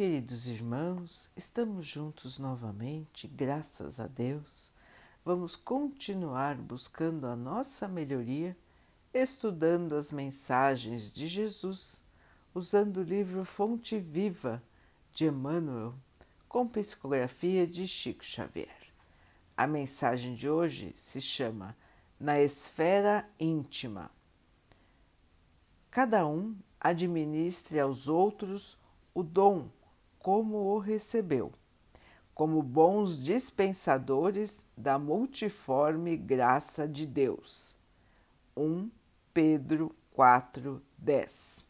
Queridos irmãos, estamos juntos novamente, graças a Deus. Vamos continuar buscando a nossa melhoria, estudando as mensagens de Jesus, usando o livro Fonte Viva de Emmanuel, com psicografia de Chico Xavier. A mensagem de hoje se chama Na Esfera Íntima. Cada um administre aos outros o dom como o recebeu, como bons dispensadores da multiforme graça de Deus. 1 Pedro 4:10.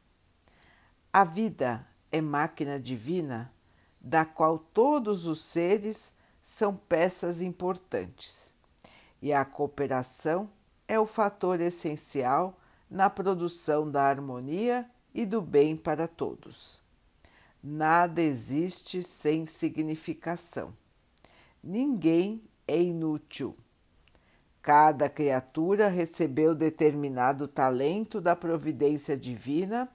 A vida é máquina divina da qual todos os seres são peças importantes, e a cooperação é o fator essencial na produção da harmonia e do bem para todos. Nada existe sem significação. Ninguém é inútil. Cada criatura recebeu determinado talento da providência divina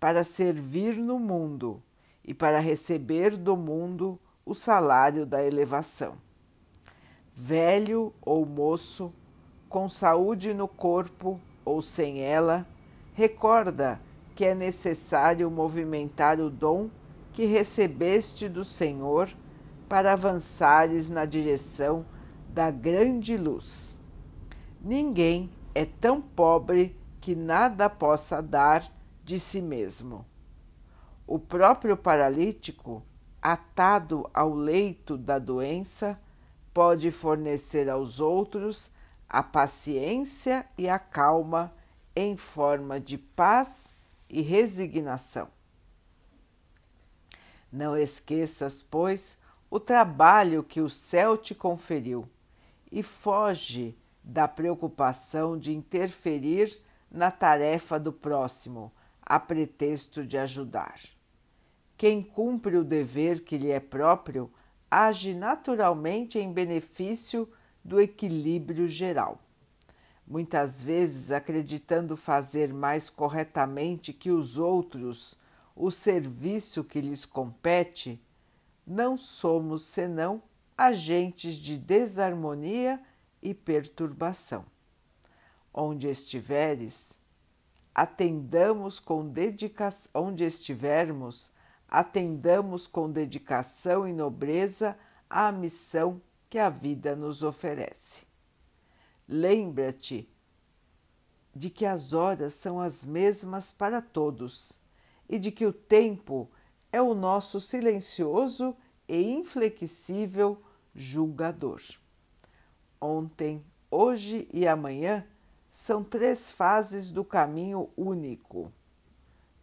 para servir no mundo e para receber do mundo o salário da elevação. Velho ou moço, com saúde no corpo ou sem ela, recorda que é necessário movimentar o dom que recebeste do Senhor para avançares na direção da grande luz. Ninguém é tão pobre que nada possa dar de si mesmo. O próprio paralítico, atado ao leito da doença, pode fornecer aos outros a paciência e a calma em forma de paz e resignação. Não esqueças, pois, o trabalho que o céu te conferiu e foge da preocupação de interferir na tarefa do próximo a pretexto de ajudar. Quem cumpre o dever que lhe é próprio age naturalmente em benefício do equilíbrio geral. Muitas vezes, acreditando fazer mais corretamente que os outros o serviço que lhes compete, não somos senão agentes de desarmonia e perturbação. Onde estiveres, atendamos com dedicação, onde estivermos, atendamos com dedicação e nobreza à missão que a vida nos oferece. Lembra-te de que as horas são as mesmas para todos e de que o tempo é o nosso silencioso e inflexível julgador. Ontem, hoje e amanhã são três fases do caminho único.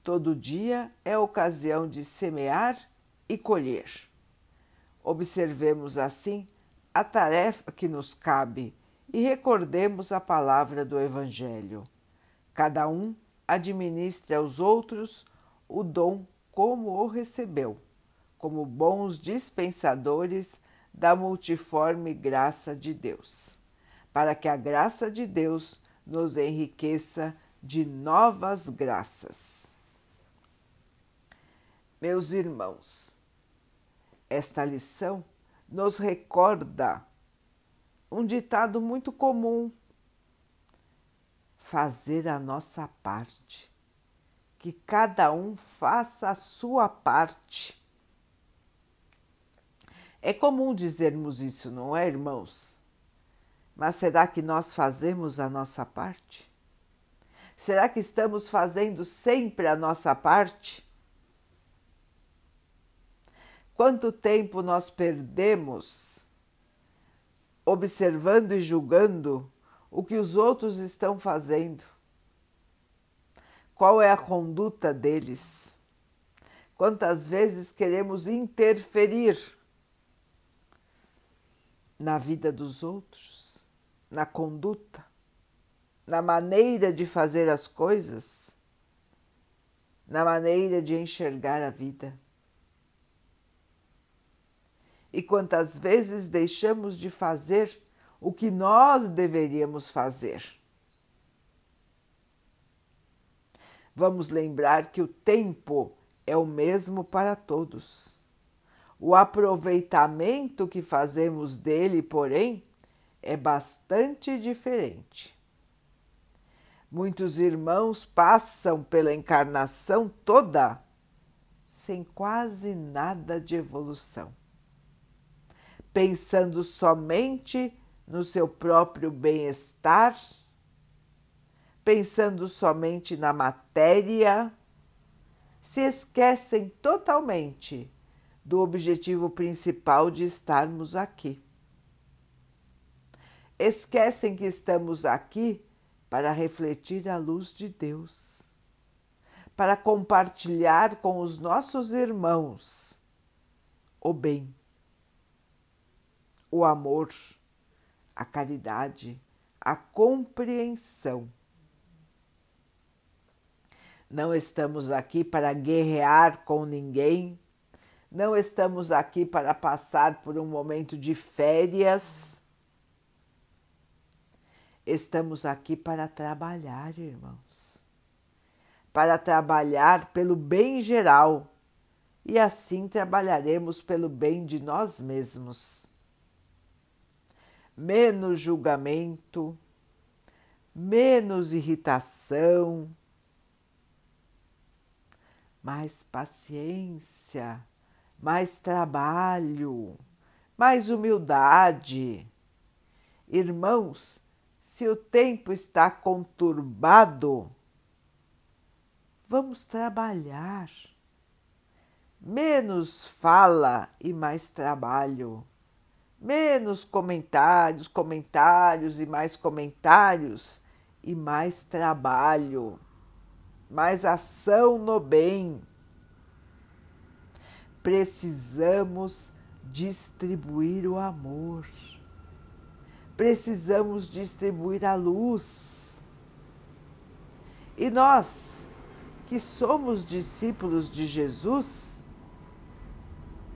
Todo dia é ocasião de semear e colher. Observemos assim a tarefa que nos cabe e recordemos a palavra do Evangelho. Cada um administre aos outros o dom como o recebeu, como bons dispensadores da multiforme graça de Deus, para que a graça de Deus nos enriqueça de novas graças. Meus irmãos, esta lição nos recorda um ditado muito comum: fazer a nossa parte que cada um faça a sua parte. É comum dizermos isso, não é, irmãos? Mas será que nós fazemos a nossa parte? Será que estamos fazendo sempre a nossa parte? Quanto tempo nós perdemos observando e julgando o que os outros estão fazendo? Qual é a conduta deles? Quantas vezes queremos interferir na vida dos outros, na conduta, na maneira de fazer as coisas, na maneira de enxergar a vida? E quantas vezes deixamos de fazer o que nós deveríamos fazer? Vamos lembrar que o tempo é o mesmo para todos. O aproveitamento que fazemos dele, porém, é bastante diferente. Muitos irmãos passam pela encarnação toda sem quase nada de evolução, pensando somente no seu próprio bem-estar, pensando somente na matéria, se esquecem totalmente do objetivo principal de estarmos aqui. Esquecem que estamos aqui para refletir a luz de Deus, para compartilhar com os nossos irmãos o bem, o amor, a caridade, a compreensão. Não estamos aqui para guerrear com ninguém, não estamos aqui para passar por um momento de férias. Estamos aqui para trabalhar, irmãos, para trabalhar pelo bem geral. E assim trabalharemos pelo bem de nós mesmos. Menos julgamento, menos irritação, mais paciência, mais trabalho, mais humildade. Irmãos, se o tempo está conturbado, vamos trabalhar. Menos fala e mais trabalho. Menos comentários, comentários e mais comentários e mais trabalho. Mais ação no bem. Precisamos distribuir o amor precisamos distribuir a luz. E nós, que somos discípulos de Jesus,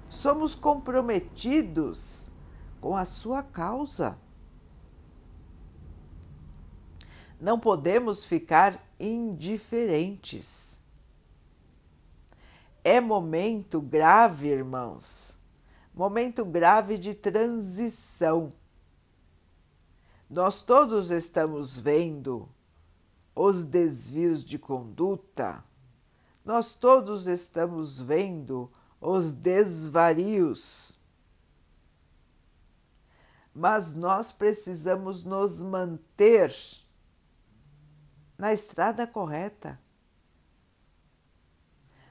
somos comprometidos com a sua causa. Não podemos ficar indiferentes. É momento grave, irmãos, momento grave de transição nós todos estamos vendo os desvios de conduta, nós todos estamos vendo os desvarios. Mas nós precisamos nos manter na estrada correta.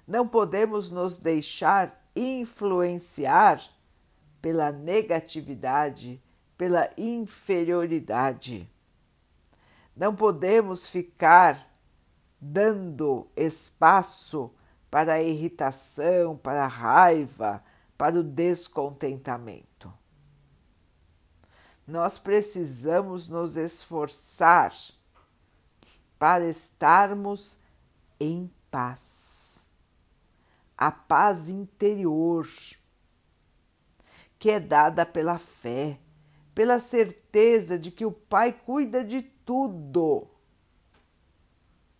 Não podemos nos deixar influenciar pela negatividade pela inferioridade. Não podemos ficar dando espaço para a irritação, para a raiva, para o descontentamento. Nós precisamos nos esforçar para estarmos em paz. A paz interior, que é dada pela fé, pela certeza de que o Pai cuida de tudo,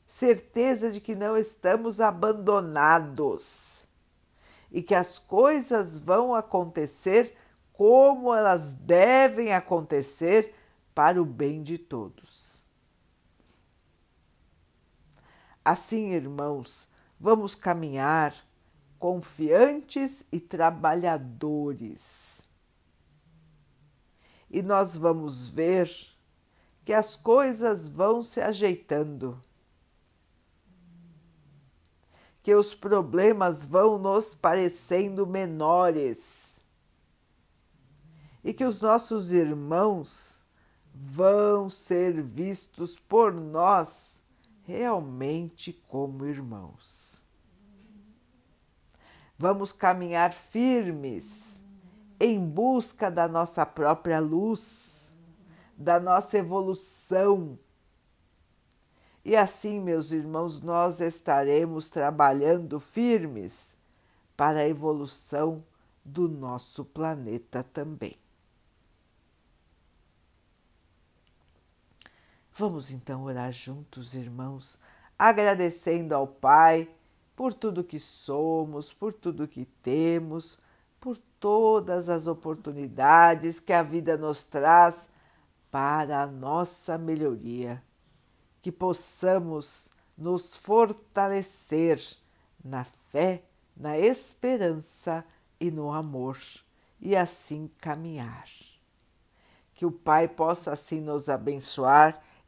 certeza de que não estamos abandonados e que as coisas vão acontecer como elas devem acontecer para o bem de todos. Assim, irmãos, vamos caminhar confiantes e trabalhadores. E nós vamos ver que as coisas vão se ajeitando, que os problemas vão nos parecendo menores. E que os nossos irmãos vão ser vistos por nós realmente como irmãos. Vamos caminhar firmes em busca da nossa própria luz, da nossa evolução. E assim, meus irmãos, nós estaremos trabalhando firmes para a evolução do nosso planeta também. Vamos então orar juntos, irmãos, agradecendo ao Pai por tudo que somos, por tudo que temos, por todas as oportunidades que a vida nos traz para a nossa melhoria. Que possamos nos fortalecer na fé, na esperança e no amor, e assim caminhar. Que o Pai possa assim nos abençoar